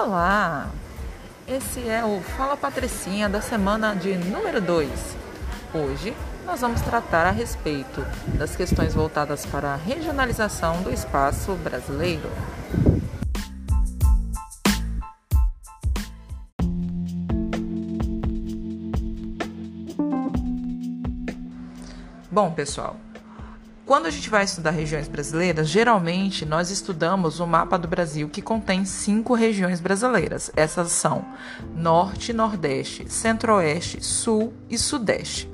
Olá! Esse é o Fala Patricinha da semana de número 2. Hoje nós vamos tratar a respeito das questões voltadas para a regionalização do espaço brasileiro. Bom, pessoal, quando a gente vai estudar regiões brasileiras, geralmente nós estudamos o mapa do Brasil que contém cinco regiões brasileiras. Essas são Norte, Nordeste, Centro-Oeste, Sul e Sudeste.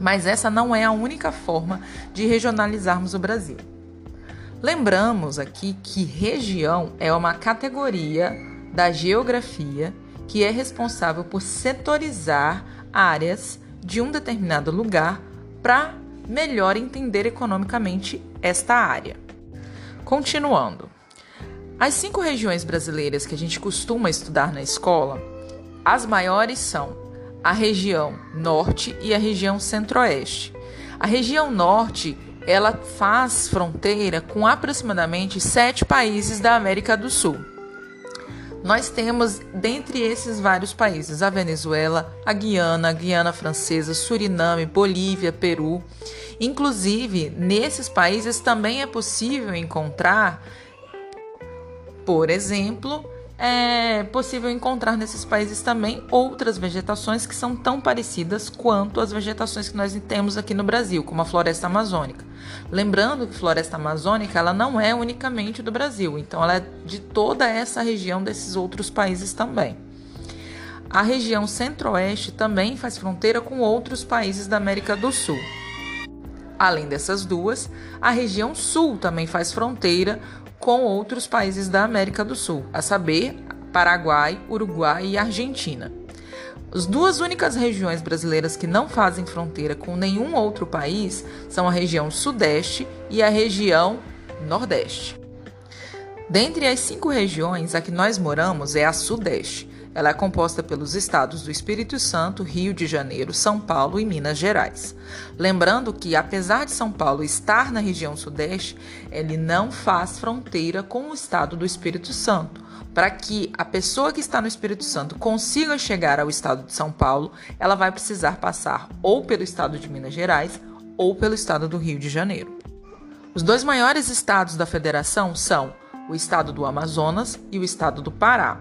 Mas essa não é a única forma de regionalizarmos o Brasil. Lembramos aqui que região é uma categoria da geografia que é responsável por setorizar áreas de um determinado lugar para melhor entender economicamente esta área. Continuando. As cinco regiões brasileiras que a gente costuma estudar na escola, as maiores são a região norte e a região centro-oeste. A região norte ela faz fronteira com aproximadamente sete países da América do Sul. Nós temos, dentre esses vários países, a Venezuela, a Guiana, a Guiana Francesa, Suriname, Bolívia, Peru. Inclusive, nesses países também é possível encontrar, por exemplo, é possível encontrar nesses países também outras vegetações que são tão parecidas quanto as vegetações que nós temos aqui no Brasil, como a floresta amazônica. Lembrando que floresta amazônica ela não é unicamente do Brasil, então ela é de toda essa região desses outros países também. A região centro-oeste também faz fronteira com outros países da América do Sul. Além dessas duas, a região sul também faz fronteira com outros países da América do Sul, a saber, Paraguai, Uruguai e Argentina. As duas únicas regiões brasileiras que não fazem fronteira com nenhum outro país são a região Sudeste e a região Nordeste. Dentre as cinco regiões, a que nós moramos é a Sudeste. Ela é composta pelos estados do Espírito Santo, Rio de Janeiro, São Paulo e Minas Gerais. Lembrando que, apesar de São Paulo estar na região Sudeste, ele não faz fronteira com o estado do Espírito Santo. Para que a pessoa que está no Espírito Santo consiga chegar ao estado de São Paulo, ela vai precisar passar ou pelo estado de Minas Gerais ou pelo estado do Rio de Janeiro. Os dois maiores estados da federação são o estado do Amazonas e o estado do Pará.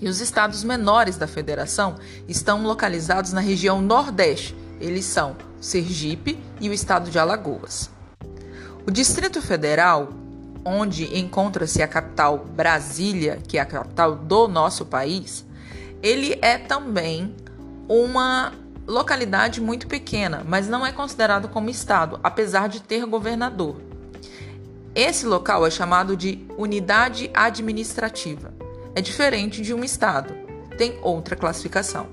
E os estados menores da federação estão localizados na região Nordeste. Eles são Sergipe e o estado de Alagoas. O Distrito Federal, onde encontra-se a capital Brasília, que é a capital do nosso país, ele é também uma localidade muito pequena, mas não é considerado como estado, apesar de ter governador. Esse local é chamado de unidade administrativa é diferente de um estado, tem outra classificação.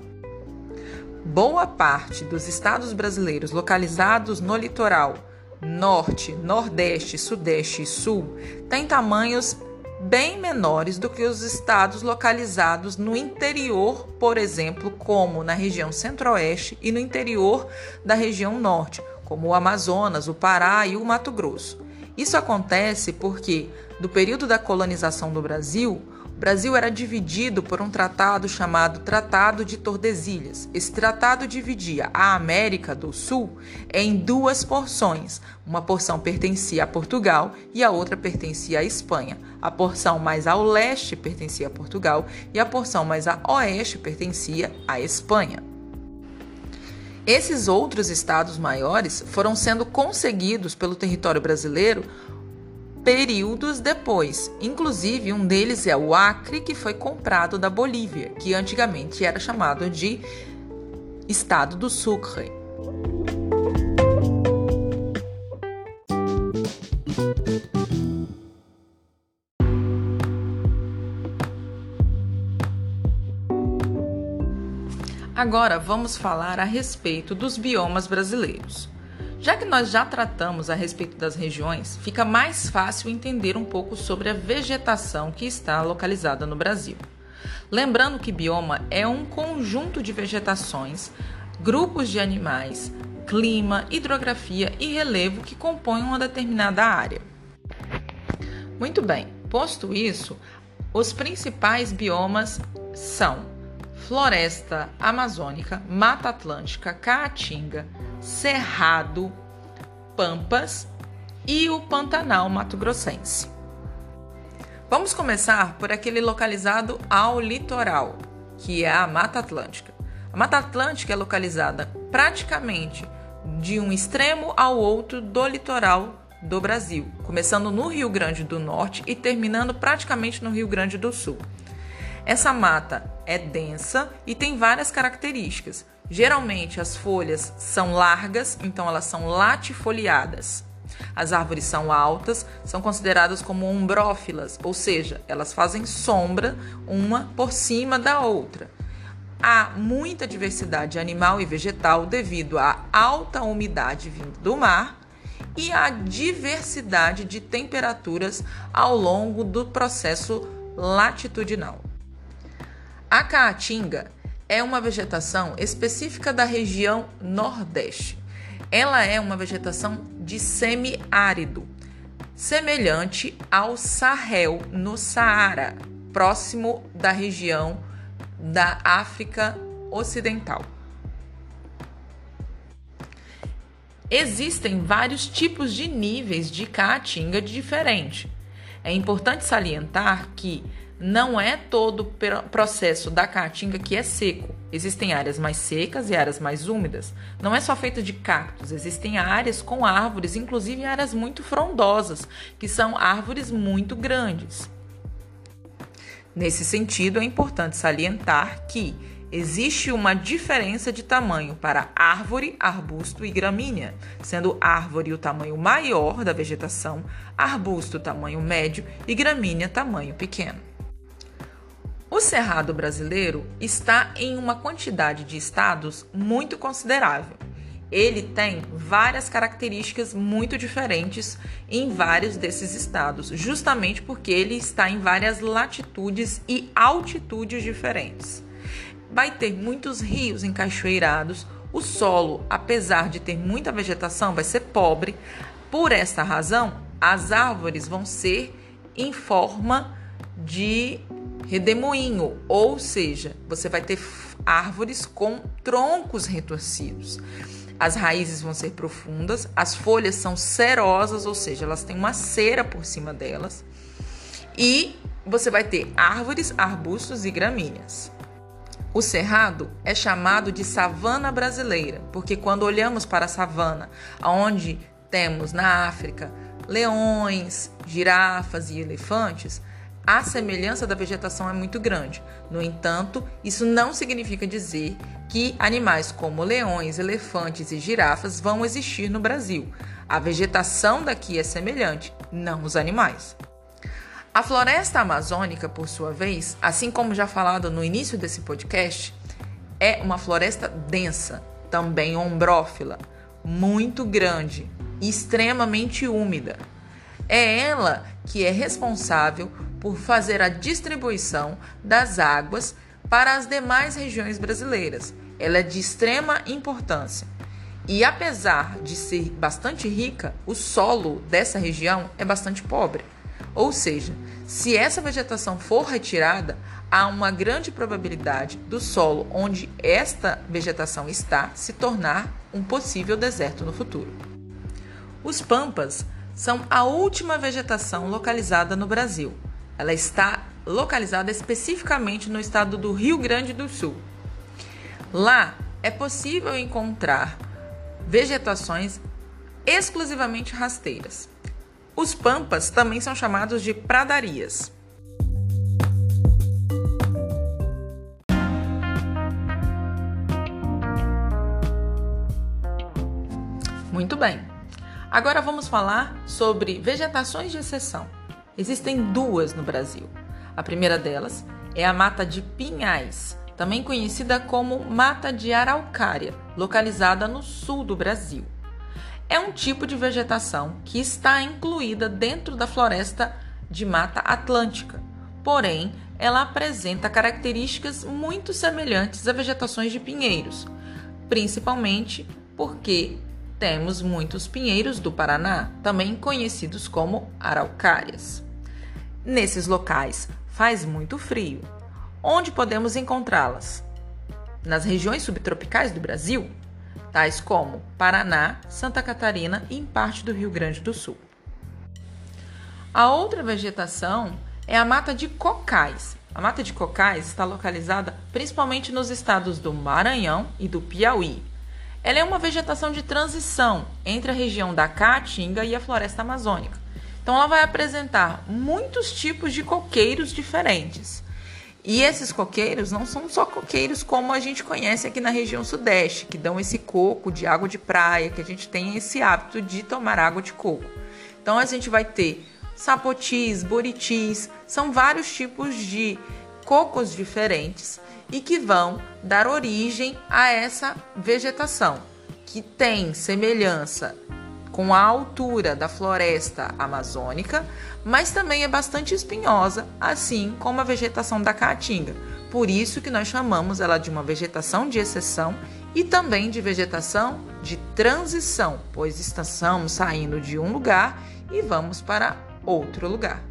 Boa parte dos estados brasileiros localizados no litoral norte, nordeste, sudeste e sul têm tamanhos bem menores do que os estados localizados no interior, por exemplo, como na região centro-oeste e no interior da região norte, como o Amazonas, o Pará e o Mato Grosso. Isso acontece porque, do período da colonização do Brasil, Brasil era dividido por um tratado chamado Tratado de Tordesilhas. Esse tratado dividia a América do Sul em duas porções. Uma porção pertencia a Portugal e a outra pertencia à Espanha. A porção mais ao leste pertencia a Portugal e a porção mais a oeste pertencia à Espanha. Esses outros estados maiores foram sendo conseguidos pelo território brasileiro períodos depois. Inclusive, um deles é o Acre, que foi comprado da Bolívia, que antigamente era chamado de Estado do Sucre. Agora vamos falar a respeito dos biomas brasileiros. Já que nós já tratamos a respeito das regiões, fica mais fácil entender um pouco sobre a vegetação que está localizada no Brasil. Lembrando que bioma é um conjunto de vegetações, grupos de animais, clima, hidrografia e relevo que compõem uma determinada área. Muito bem, posto isso, Os principais biomas são floresta amazônica, mata atlântica, caatinga, cerrado, pampas e o Pantanal mato-grossense. Vamos começar por aquele localizado ao litoral, que é a Mata Atlântica. A Mata Atlântica é localizada praticamente de um extremo ao outro do litoral do Brasil, começando no Rio Grande do Norte e terminando praticamente no Rio Grande do Sul. Essa mata é densa e tem várias características. Geralmente as folhas são largas, então elas são latifoliadas. As árvores são altas, são consideradas como ombrófilas, ou seja, elas fazem sombra uma por cima da outra. Há muita diversidade animal e vegetal devido à alta umidade vindo do mar e à diversidade de temperaturas ao longo do processo latitudinal. A caatinga é uma vegetação específica da região Nordeste. Ela é uma vegetação de semiárido, semelhante ao Sahel no Saara, próximo da região da África Ocidental. Existem vários tipos de níveis de caatinga diferente. É importante salientar que não é todo o processo da caatinga que é seco. Existem áreas mais secas e áreas mais úmidas. Não é só feita de cactos, existem áreas com árvores, inclusive áreas muito frondosas, que são árvores muito grandes. Nesse sentido, é importante salientar que existe uma diferença de tamanho para árvore, arbusto e gramínea, sendo árvore o tamanho maior da vegetação, arbusto tamanho médio e gramínea tamanho pequeno. O cerrado brasileiro está em uma quantidade de estados muito considerável. Ele tem várias características muito diferentes em vários desses estados, justamente porque ele está em várias latitudes e altitudes diferentes. Vai ter muitos rios encachoeirados, o solo, apesar de ter muita vegetação, vai ser pobre. Por essa razão, as árvores vão ser em forma de redemoinho, ou seja, você vai ter árvores com troncos retorcidos. As raízes vão ser profundas, as folhas são cerosas, ou seja, elas têm uma cera por cima delas. E você vai ter árvores, arbustos e gramíneas. O cerrado é chamado de savana brasileira, porque quando olhamos para a savana, onde temos na África leões, girafas e elefantes, a semelhança da vegetação é muito grande. No entanto, isso não significa dizer que animais como leões, elefantes e girafas vão existir no Brasil. A vegetação daqui é semelhante, não os animais. A floresta amazônica, por sua vez, assim como já falado no início desse podcast, é uma floresta densa, também ombrófila, muito grande, extremamente úmida. É ela que é responsável por fazer a distribuição das águas para as demais regiões brasileiras. Ela é de extrema importância. E apesar de ser bastante rica, o solo dessa região é bastante pobre. Ou seja, se essa vegetação for retirada, há uma grande probabilidade do solo onde esta vegetação está se tornar um possível deserto no futuro. Os pampas são a última vegetação localizada no Brasil. Ela está localizada especificamente no estado do Rio Grande do Sul. Lá é possível encontrar vegetações exclusivamente rasteiras. Os pampas também são chamados de pradarias. Muito bem. Agora vamos falar sobre vegetações de exceção. Existem duas no Brasil. A primeira delas é a mata de pinhais, também conhecida como mata de araucária, localizada no sul do Brasil. É um tipo de vegetação que está incluída dentro da floresta de mata atlântica, porém ela apresenta características muito semelhantes a vegetações de pinheiros, principalmente porque temos muitos pinheiros do Paraná, também conhecidos como araucárias. Nesses locais faz muito frio. Onde podemos encontrá-las? Nas regiões subtropicais do Brasil, tais como Paraná, Santa Catarina e em parte do Rio Grande do Sul. A outra vegetação é a mata de cocais. A mata de cocais está localizada principalmente nos estados do Maranhão e do Piauí. Ela é uma vegetação de transição entre a região da Caatinga e a floresta amazônica. Então, ela vai apresentar muitos tipos de coqueiros diferentes. E esses coqueiros não são só coqueiros como a gente conhece aqui na região sudeste, que dão esse coco de água de praia, que a gente tem esse hábito de tomar água de coco. Então, a gente vai ter sapotis, buritis, são vários tipos de cocos diferentes e que vão dar origem a essa vegetação, que tem semelhança com a altura da floresta amazônica, mas também é bastante espinhosa, assim como a vegetação da caatinga. Por isso que nós chamamos ela de uma vegetação de exceção e também de vegetação de transição, pois estamos saindo de um lugar e vamos para outro lugar.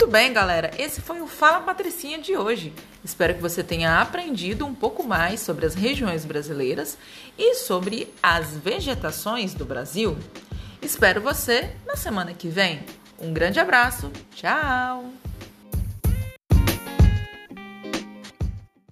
Muito bem, galera. Esse foi o Fala Patricinha de hoje. Espero que você tenha aprendido um pouco mais sobre as regiões brasileiras e sobre as vegetações do Brasil. Espero você na semana que vem. Um grande abraço. Tchau.